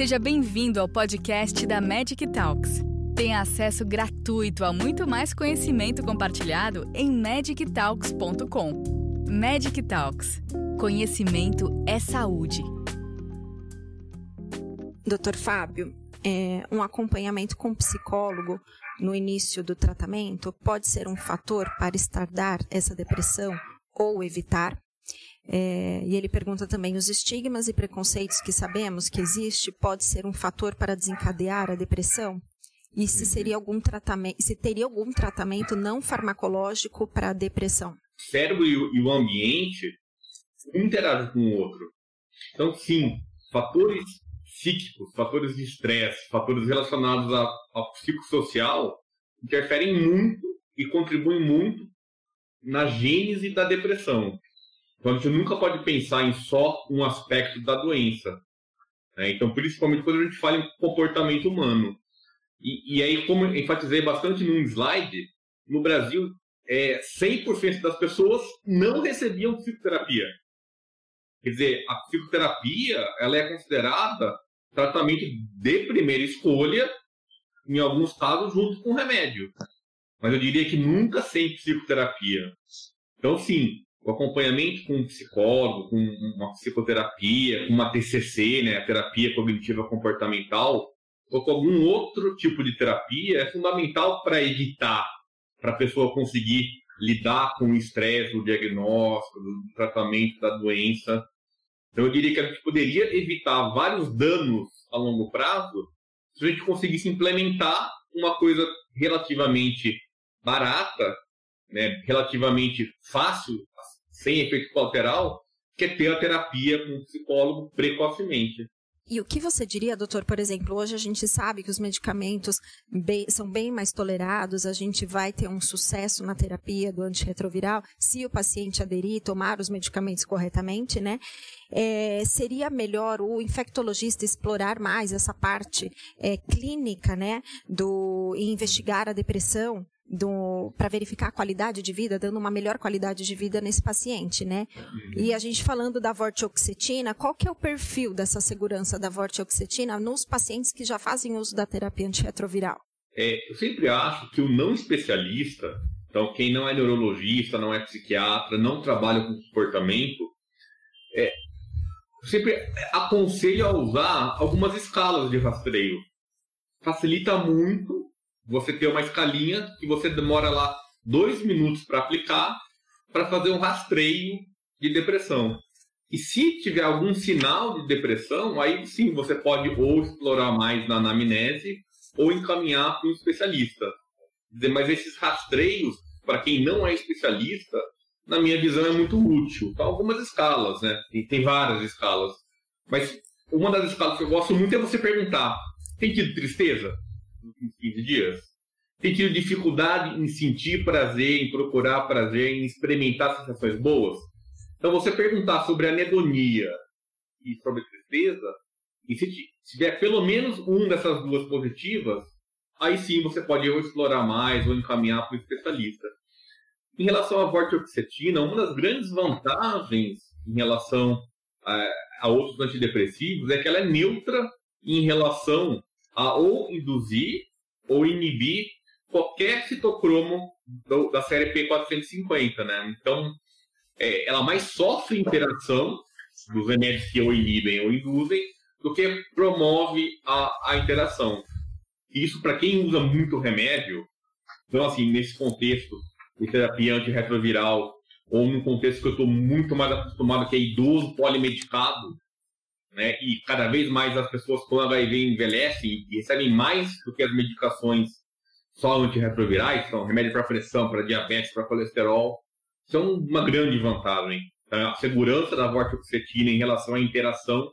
Seja bem-vindo ao podcast da Magic Talks. Tenha acesso gratuito a muito mais conhecimento compartilhado em magictalks.com. Magic Talks. Conhecimento é saúde. Doutor Fábio, é, um acompanhamento com psicólogo no início do tratamento pode ser um fator para estardar essa depressão ou evitar? É, e ele pergunta também: os estigmas e preconceitos que sabemos que existe pode ser um fator para desencadear a depressão? E se seria algum tratamento, se teria algum tratamento não farmacológico para a depressão? O cérebro e o ambiente interagem com o outro. Então, sim, fatores psíquicos, fatores de estresse, fatores relacionados ao psicossocial interferem muito e contribuem muito na gênese da depressão. Então a gente nunca pode pensar em só um aspecto da doença. Né? Então, principalmente quando a gente fala em comportamento humano. E, e aí, como enfatizei bastante num slide, no Brasil, é, 100% das pessoas não recebiam psicoterapia. Quer dizer, a psicoterapia ela é considerada tratamento de primeira escolha, em alguns casos, junto com remédio. Mas eu diria que nunca sem psicoterapia. Então, sim, o acompanhamento com um psicólogo, com uma psicoterapia, com uma TCC, né, terapia cognitiva comportamental, ou com algum outro tipo de terapia, é fundamental para evitar, para a pessoa conseguir lidar com o estresse, o diagnóstico, o tratamento da doença. Então eu diria que a gente poderia evitar vários danos a longo prazo se a gente conseguisse implementar uma coisa relativamente barata, né, relativamente fácil sem efeito colateral, que é ter a terapia com o psicólogo precocemente. E o que você diria, doutor, por exemplo, hoje a gente sabe que os medicamentos bem, são bem mais tolerados, a gente vai ter um sucesso na terapia do antirretroviral se o paciente aderir tomar os medicamentos corretamente, né? É, seria melhor o infectologista explorar mais essa parte é, clínica, né, do e investigar a depressão para verificar a qualidade de vida, dando uma melhor qualidade de vida nesse paciente, né? E a gente falando da vortioxetina, qual que é o perfil dessa segurança da vortioxetina nos pacientes que já fazem uso da terapia antirretroviral? É, eu sempre acho que o não especialista, então quem não é neurologista, não é psiquiatra, não trabalha com comportamento, é, eu sempre aconselho a usar algumas escalas de rastreio. Facilita muito você ter uma escalinha que você demora lá dois minutos para aplicar para fazer um rastreio de depressão. E se tiver algum sinal de depressão, aí sim você pode ou explorar mais na anamnese ou encaminhar para um especialista. Mas esses rastreios, para quem não é especialista, na minha visão é muito útil. Então, algumas escalas, né? E tem várias escalas. Mas uma das escalas que eu gosto muito é você perguntar: tem tido tristeza? Últimos 15 dias? Tem tido dificuldade em sentir prazer, em procurar prazer, em experimentar sensações boas? Então, você perguntar sobre anedonia e sobre tristeza, e se tiver pelo menos um dessas duas positivas, aí sim você pode ou explorar mais ou encaminhar para o especialista. Em relação à vortioxetina, uma das grandes vantagens em relação a, a outros antidepressivos é que ela é neutra em relação a ou induzir ou inibir qualquer citocromo do, da série P450, né? Então, é, ela mais sofre interação dos remédios que ou inibem ou induzem do que promove a, a interação. Isso, para quem usa muito remédio, então, assim, nesse contexto de terapia antirretroviral, ou num contexto que eu estou muito mais acostumado, que é idoso polimedicado, né? E cada vez mais as pessoas com HIV envelhecem e recebem mais do que as medicações só antirretrovirais, são remédio para pressão, para diabetes, para colesterol, são uma grande vantagem. Então, a segurança da vortioxetina em relação à interação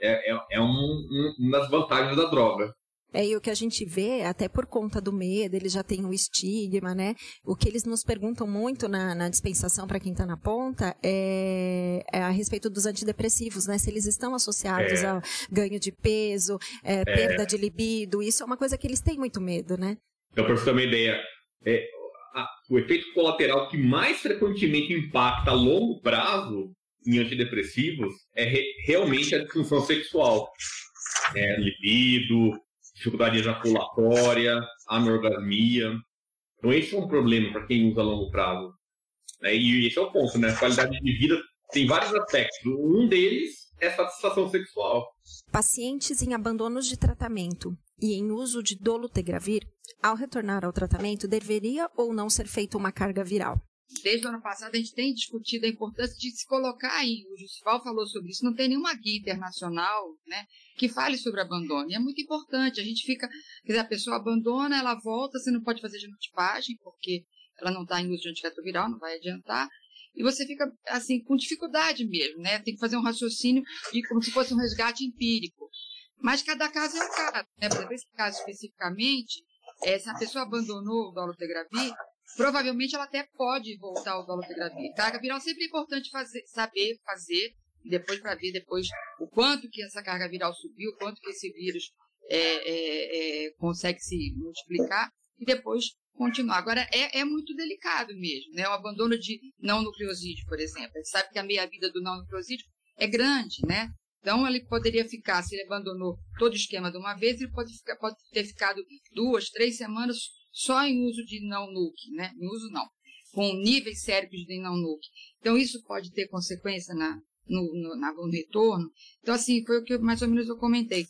é, é, é um, um, uma das vantagens da droga. É, e o que a gente vê, até por conta do medo, ele já tem o estigma, né? O que eles nos perguntam muito na, na dispensação para quem está na ponta é, é, a respeito dos antidepressivos, né? Se eles estão associados é. ao ganho de peso, é, é. perda de libido, isso é uma coisa que eles têm muito medo, né? Então, para você ter uma ideia, é, a, o efeito colateral que mais frequentemente impacta a longo prazo em antidepressivos é re, realmente a disfunção sexual. é, libido, dificuldade ejaculatória, anorgasmia. Então esse é um problema para quem usa a longo prazo. Né? E esse é o ponto, né? A qualidade de vida tem vários aspectos. Um deles é a satisfação sexual. Pacientes em abandonos de tratamento e em uso de dolutegravir, ao retornar ao tratamento, deveria ou não ser feita uma carga viral? Desde o ano passado, a gente tem discutido a importância de se colocar aí. O Justival falou sobre isso. Não tem nenhuma guia internacional né, que fale sobre abandono. E é muito importante. A gente fica. Quer dizer, a pessoa abandona, ela volta, você não pode fazer genotipagem, porque ela não está em uso de antirretroviral, não vai adiantar. E você fica, assim, com dificuldade mesmo, né? Tem que fazer um raciocínio e como se fosse um resgate empírico. Mas cada caso é um caso, né? Por exemplo, esse caso especificamente, é, se a pessoa abandonou o dolutegravir, provavelmente ela até pode voltar ao dolutegravir. Carga viral sempre é importante fazer, saber fazer, depois para ver depois o quanto que essa carga viral subiu, o quanto que esse vírus é, é, é, consegue se multiplicar, e depois continuar. Agora, é, é muito delicado mesmo, né? O abandono de não nucleosídeo, por exemplo. A gente sabe que a meia-vida do não nucleosídeo é grande, né? Então, ele poderia ficar, se ele abandonou todo o esquema de uma vez, ele pode, ficar, pode ter ficado duas, três semanas só em uso de não-nuke, né? Em uso não, com níveis séricos de não-nuke. Então, isso pode ter consequência na, no, no, no retorno. Então, assim, foi o que mais ou menos eu comentei.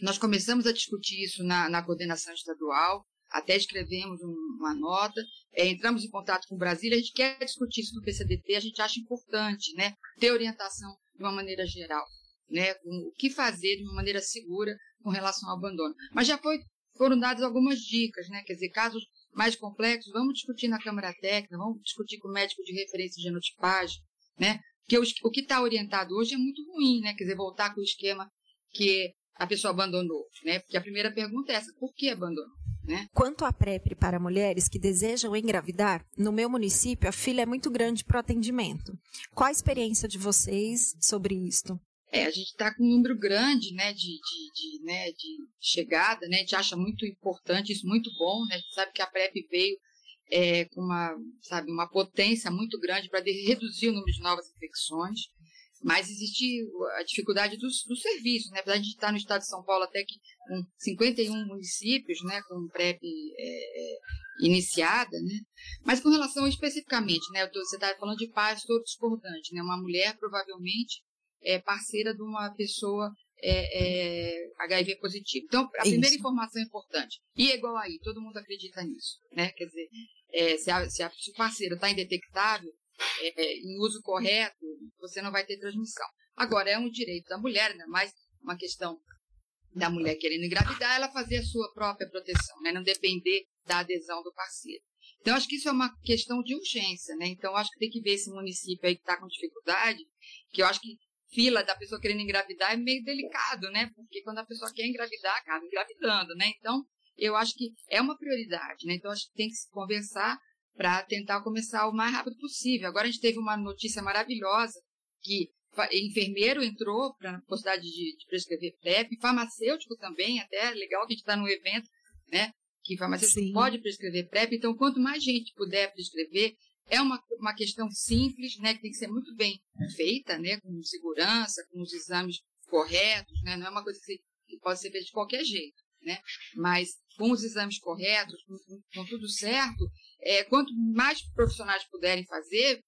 Nós começamos a discutir isso na, na coordenação estadual, até escrevemos uma nota, é, entramos em contato com o Brasília, a gente quer discutir isso no PCDT, a gente acha importante né, ter orientação de uma maneira geral, né, o que fazer de uma maneira segura com relação ao abandono. Mas já foi, foram dadas algumas dicas, né, quer dizer, casos mais complexos, vamos discutir na Câmara Técnica, vamos discutir com o médico de referência de genotipagem, né, porque o, que está orientado hoje é muito ruim, né, quer dizer, voltar com o esquema que a pessoa abandonou, né, porque a primeira pergunta é essa, por que abandonou? Né? Quanto à PrEP para mulheres que desejam engravidar, no meu município a fila é muito grande para o atendimento. Qual a experiência de vocês sobre isto? É, a gente está com um número grande né, de, de, de, né, de chegada, né, a gente acha muito importante, isso muito bom, né, a gente sabe que a PrEP veio é, com uma, sabe, uma potência muito grande para reduzir o número de novas infecções. Mas existe a dificuldade do, do serviço, né? Apesar de a gente estar no estado de São Paulo até que com 51 municípios, né, com PrEP é, iniciada, né? Mas com relação especificamente, né, você está falando de pais todo discordante, né? Uma mulher provavelmente é parceira de uma pessoa é, é, HIV positivo. Então, a primeira Isso. informação é importante. E é igual aí, todo mundo acredita nisso, né? Quer dizer, é, se, a, se, a, se o parceiro está indetectável, é, é, em uso correto, você não vai ter transmissão. Agora, é um direito da mulher, ainda mais uma questão da mulher querendo engravidar, ela fazer a sua própria proteção, né? não depender da adesão do parceiro. Então, acho que isso é uma questão de urgência, né? Então, acho que tem que ver esse município aí que está com dificuldade, que eu acho que fila da pessoa querendo engravidar é meio delicado, né? Porque quando a pessoa quer engravidar, acaba engravidando, né? Então, eu acho que é uma prioridade, né? Então, acho que tem que se conversar para tentar começar o mais rápido possível. Agora a gente teve uma notícia maravilhosa que enfermeiro entrou para a possibilidade de, de, prescrever PrEP, farmacêutico também, até legal que a gente está num evento, né? Que farmacêutico Sim. pode prescrever PrEP. Então, quanto mais gente puder prescrever, é uma, uma questão simples, né? Que tem que ser muito bem feita, né? Com segurança, com os exames corretos, né? Não é uma coisa que, que pode ser feita de qualquer jeito, né? Mas com os exames corretos, com, com, tudo certo, é, quanto mais profissionais puderem fazer,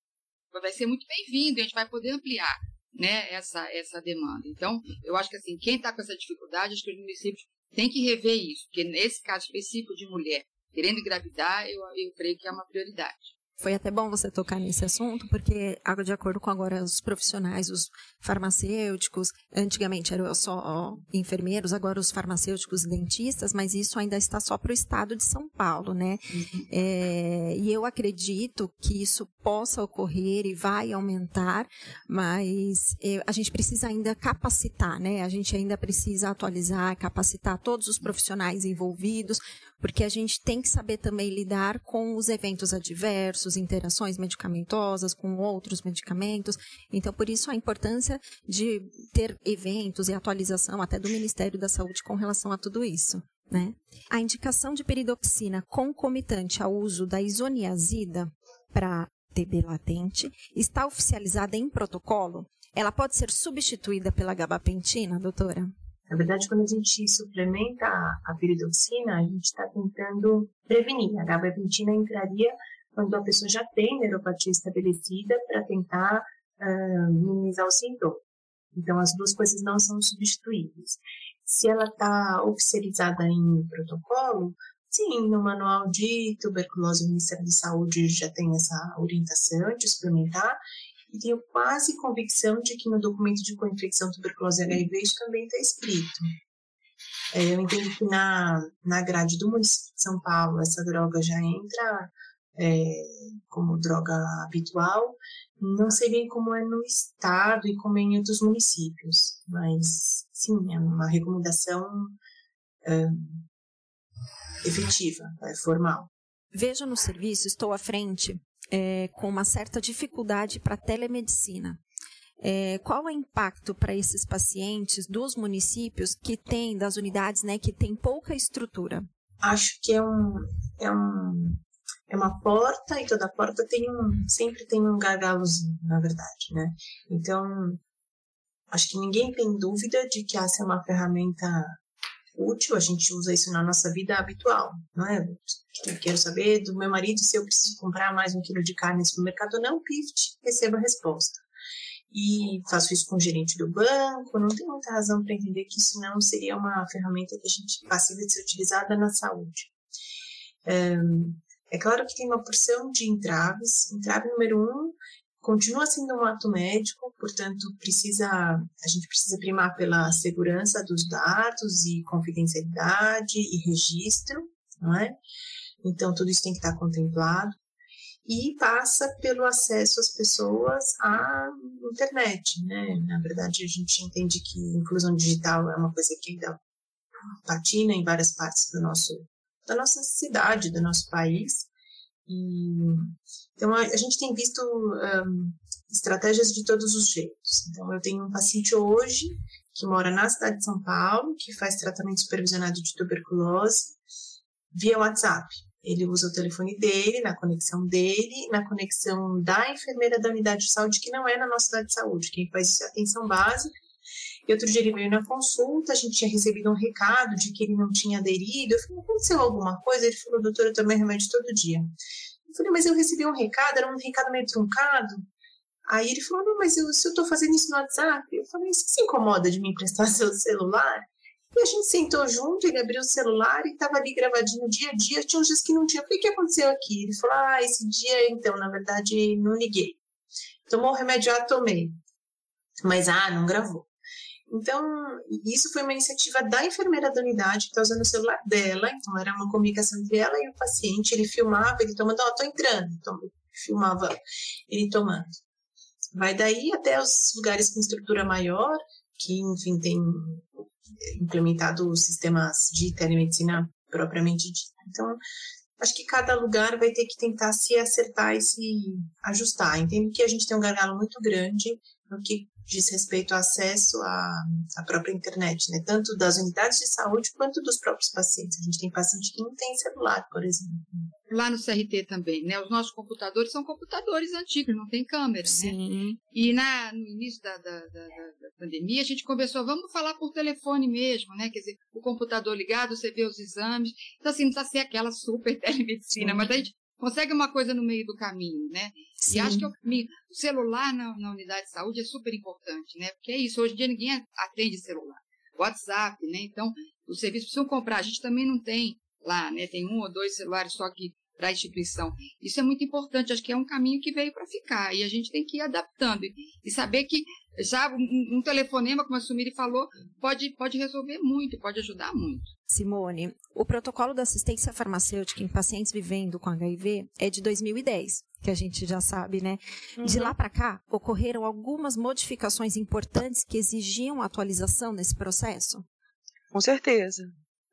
vai ser muito bem-vindo, a gente vai poder ampliar né, essa, essa demanda. Então, eu acho que assim, quem está com essa dificuldade, acho que os municípios têm que rever isso, porque nesse caso específico de mulher querendo engravidar, eu, eu creio que é uma prioridade. Foi até bom você tocar nesse assunto, porque, de acordo com agora os profissionais, os farmacêuticos, antigamente eram só enfermeiros, agora os farmacêuticos e dentistas, mas isso ainda está só para o estado de São Paulo, né? Uhum. É, e eu acredito que isso possa ocorrer e vai aumentar, mas é, a gente precisa ainda capacitar, né? A gente ainda precisa atualizar, capacitar todos os profissionais envolvidos, porque a gente tem que saber também lidar com os eventos adversos, interações medicamentosas com outros medicamentos. Então, por isso a importância de ter eventos e atualização até do Ministério da Saúde com relação a tudo isso. Né? A indicação de peridoxina concomitante ao uso da isoniazida para TB latente está oficializada em protocolo? Ela pode ser substituída pela gabapentina, doutora? Na verdade, quando a gente suplementa a piridoxina, a gente está tentando prevenir. A gabapentina entraria quando a pessoa já tem neuropatia estabelecida para tentar uh, minimizar o sintoma. Então, as duas coisas não são substituíveis. Se ela está oficializada em protocolo, sim, no manual de tuberculose do Ministério da Saúde já tem essa orientação de suplementar, e tenho quase convicção de que no documento de co-infecção tuberculose HIV isso também está escrito. É, eu entendo que na, na grade do município de São Paulo essa droga já entra é, como droga habitual. Não sei bem como é no estado e como é em outros municípios, mas sim, é uma recomendação é, efetiva, é formal. Veja no serviço, estou à frente é, com uma certa dificuldade para telemedicina. É, qual é o impacto para esses pacientes dos municípios que têm, das unidades, né, que têm pouca estrutura? Acho que é um, é um, é uma porta e toda porta tem um, sempre tem um gargalozinho, na verdade, né? Então, acho que ninguém tem dúvida de que essa é uma ferramenta útil, a gente usa isso na nossa vida habitual, não é? Eu quero saber do meu marido se eu preciso comprar mais um quilo de carne no supermercado ou não, PIFT, receba a resposta. E faço isso com o gerente do banco, não tem muita razão para entender que isso não seria uma ferramenta que a gente passiva de ser utilizada na saúde. É, é claro que tem uma porção de entraves. Entrave número um continua sendo um ato médico, portanto, precisa, a gente precisa primar pela segurança dos dados e confidencialidade e registro, não é? Então, tudo isso tem que estar contemplado. E passa pelo acesso às pessoas à internet, né? Na verdade, a gente entende que inclusão digital é uma coisa que ainda patina em várias partes do nosso, da nossa cidade, do nosso país. Então, a, a, gente tem visto um, estratégias de todos os jeitos. Então, eu tenho um paciente hoje que mora na cidade de São Paulo, que faz tratamento supervisionado de tuberculose via WhatsApp. Ele usa o telefone dele, na conexão dele, na conexão da enfermeira da unidade de saúde, que não é na nossa unidade de saúde. Quem faz isso é atenção básica. E outro dia ele veio na consulta, a gente tinha recebido um recado de que ele não tinha aderido. Eu falei, aconteceu alguma coisa? Ele falou, doutor, eu tomei remédio todo dia. Eu falei, mas eu recebi um recado, era um recado meio truncado. Aí ele falou, não, mas eu, se eu estou fazendo isso no WhatsApp, eu falei, você se incomoda de me emprestar seu celular? E a gente sentou junto, ele abriu o celular e estava ali gravadinho dia a dia, tinha uns dias que não tinha. O que aconteceu aqui? Ele falou, ah, esse dia, então, na verdade, não liguei. Tomou o remédio, já tomei. Mas, ah, não gravou. Então, isso foi uma iniciativa da enfermeira da unidade, que está usando o celular dela, então era uma comunicação entre ela e o paciente, ele filmava, ele tomando, ó, oh, tô entrando, então, filmava ele tomando. Vai daí até os lugares com estrutura maior, que, enfim, tem implementado sistemas de telemedicina propriamente dita. Então, acho que cada lugar vai ter que tentar se acertar e se ajustar. Entendo que a gente tem um gargalo muito grande no que diz respeito ao acesso à, à própria internet, né? tanto das unidades de saúde quanto dos próprios pacientes. A gente tem paciente que não tem celular, por exemplo. Lá no CRT também, né? Os nossos computadores são computadores antigos, não tem câmera, né? Sim. né? E na, no início da, da, da, da, pandemia, a gente conversou, vamos falar por telefone mesmo, né? Quer dizer, o computador ligado, você vê os exames. Então, assim, não precisa ser aquela super telemedicina, Sim. mas a gente consegue uma coisa no meio do caminho, né? Sim. E acho que é o caminho. O celular na, na, unidade de saúde é super importante, né? Porque é isso, hoje em dia ninguém atende celular. WhatsApp, né? Então, os serviços precisam comprar. A gente também não tem lá, né? Tem um ou dois celulares só que para a instituição. Isso é muito importante, acho que é um caminho que veio para ficar e a gente tem que ir adaptando e saber que já um, um telefonema, como a Sumiri falou, pode, pode resolver muito, pode ajudar muito. Simone, o protocolo da assistência farmacêutica em pacientes vivendo com HIV é de 2010, que a gente já sabe, né? Uhum. De lá para cá, ocorreram algumas modificações importantes que exigiam atualização nesse processo? Com certeza.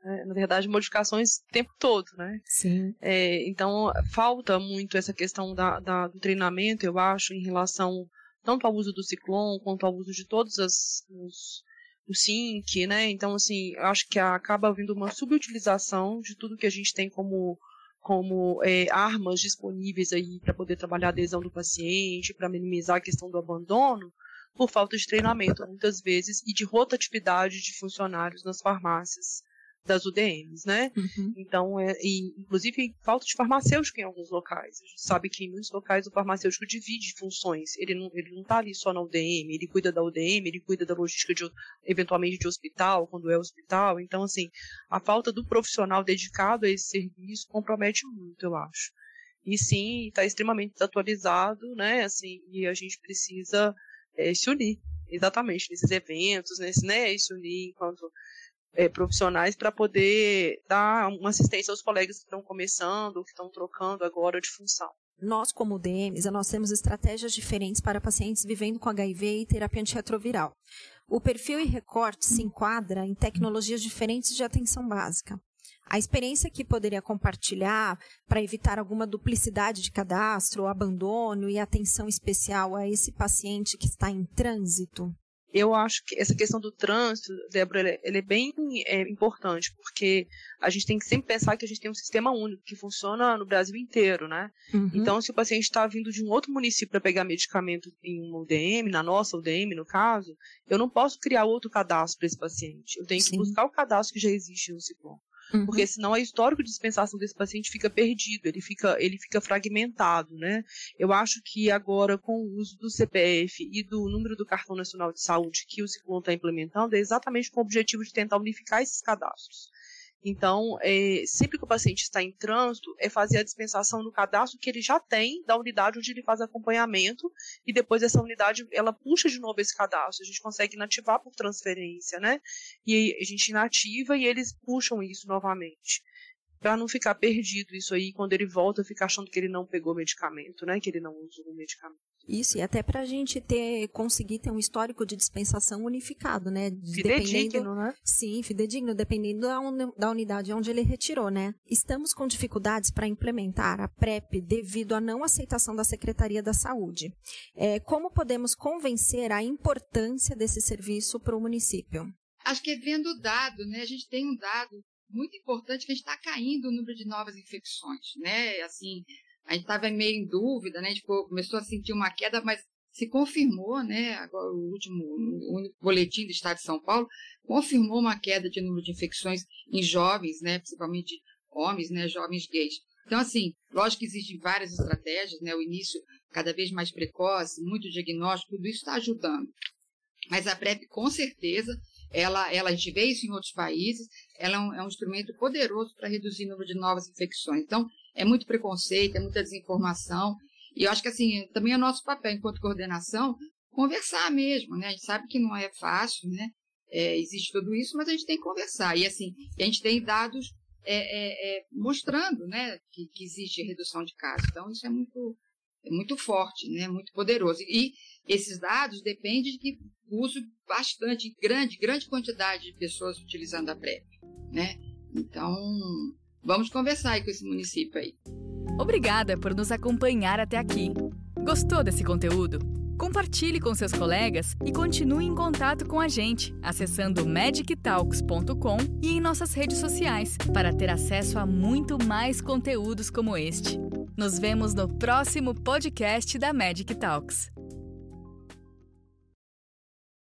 É, na verdade, modificações o tempo todo, né? Sim. É, então, falta muito essa questão da, da, do treinamento, eu acho, em relação tanto ao uso do ciclone quanto ao uso de todos as, os, o SYNC, né? Então, assim, acho que acaba havendo uma subutilização de tudo que a gente tem como, como é, armas disponíveis aí para poder trabalhar a adesão do paciente, para minimizar a questão do abandono, por falta de treinamento, muitas vezes, e de rotatividade de funcionários nas farmácias das UDMs, né? Uhum. Então, é, e, inclusive, falta de farmacêutico em alguns locais. A gente sabe que em muitos locais o farmacêutico divide funções. Ele não, ele não tá ali só na UDM, ele cuida da UDM, ele cuida da logística, de, eventualmente, de hospital, quando é hospital. Então, assim, a falta do profissional dedicado a esse serviço compromete muito, eu acho. E sim, está extremamente desatualizado, né? Assim, e a gente precisa é, se unir, exatamente, nesses eventos, nesse, né? Se unir enquanto é, profissionais para poder dar uma assistência aos colegas que estão começando, que estão trocando agora de função. Nós, como DMs, nós temos estratégias diferentes para pacientes vivendo com HIV e terapia antirretroviral. O perfil e recorte se enquadra em tecnologias diferentes de atenção básica. A experiência que poderia compartilhar para evitar alguma duplicidade de cadastro, abandono e atenção especial a esse paciente que está em trânsito? Eu acho que essa questão do trânsito, Débora, ele é bem é, importante, porque a gente tem que sempre pensar que a gente tem um sistema único que funciona no Brasil inteiro, né? Uhum. Então, se o paciente está vindo de um outro município para pegar medicamento em uma UDM, na nossa UDM, no caso, eu não posso criar outro cadastro para esse paciente. Eu tenho Sim. que buscar o cadastro que já existe no Ciclone. Uhum. Porque senão o histórico de dispensação desse paciente fica perdido, ele fica, ele fica fragmentado, né? Eu acho que agora, com o uso do CPF e do número do Cartão Nacional de Saúde que o Ciclone está implementando, é exatamente com o objetivo de tentar unificar esses cadastros. Então, é, sempre que o paciente está em trânsito, é fazer a dispensação no cadastro que ele já tem da unidade onde ele faz acompanhamento e depois essa unidade ela puxa de novo esse cadastro. A gente consegue inativar por transferência, né? E a gente inativa e eles puxam isso novamente para não ficar perdido isso aí quando ele volta ficar achando que ele não pegou medicamento, né? Que ele não usou o medicamento. Isso, e até para a gente ter, conseguir ter um histórico de dispensação unificado, né? Fidedigno, né? Sim, fidedigno, dependendo da, un, da unidade onde ele retirou, né? Estamos com dificuldades para implementar a PrEP devido à não aceitação da Secretaria da Saúde. É, como podemos convencer a importância desse serviço para o município? Acho que é vendo o dado, né? A gente tem um dado muito importante que a gente está caindo o número de novas infecções, né? Assim, a gente estava meio em dúvida, né? Gente começou a sentir uma queda, mas se confirmou, né? Agora, o último o boletim do Estado de São Paulo confirmou uma queda de número de infecções em jovens, né? Principalmente homens, né? Jovens gays. Então, assim, lógico que existem várias estratégias, né? O início cada vez mais precoce, muito diagnóstico, tudo isso está ajudando. Mas a PrEP, com certeza, ela, ela, vê isso em outros países, ela é um, é um instrumento poderoso para reduzir o número de novas infecções. Então, é muito preconceito, é muita desinformação. E eu acho que, assim, também é nosso papel, enquanto coordenação, conversar mesmo, né? A gente sabe que não é fácil, né? É, existe tudo isso, mas a gente tem que conversar. E, assim, a gente tem dados é, é, é, mostrando, né, que, que, existe redução de casos. Então, isso é muito, muito forte, né? Muito poderoso. E esses dados dependem de que uso bastante, grande, grande quantidade de pessoas utilizando a PrEP, né? Então, vamos conversar aí com esse município aí. Obrigada por nos acompanhar até aqui. Gostou desse conteúdo? Compartilhe com seus colegas e continue em contato com a gente acessando magictalks.com e em nossas redes sociais para ter acesso a muito mais conteúdos como este. Nos vemos no próximo podcast da Magic Talks.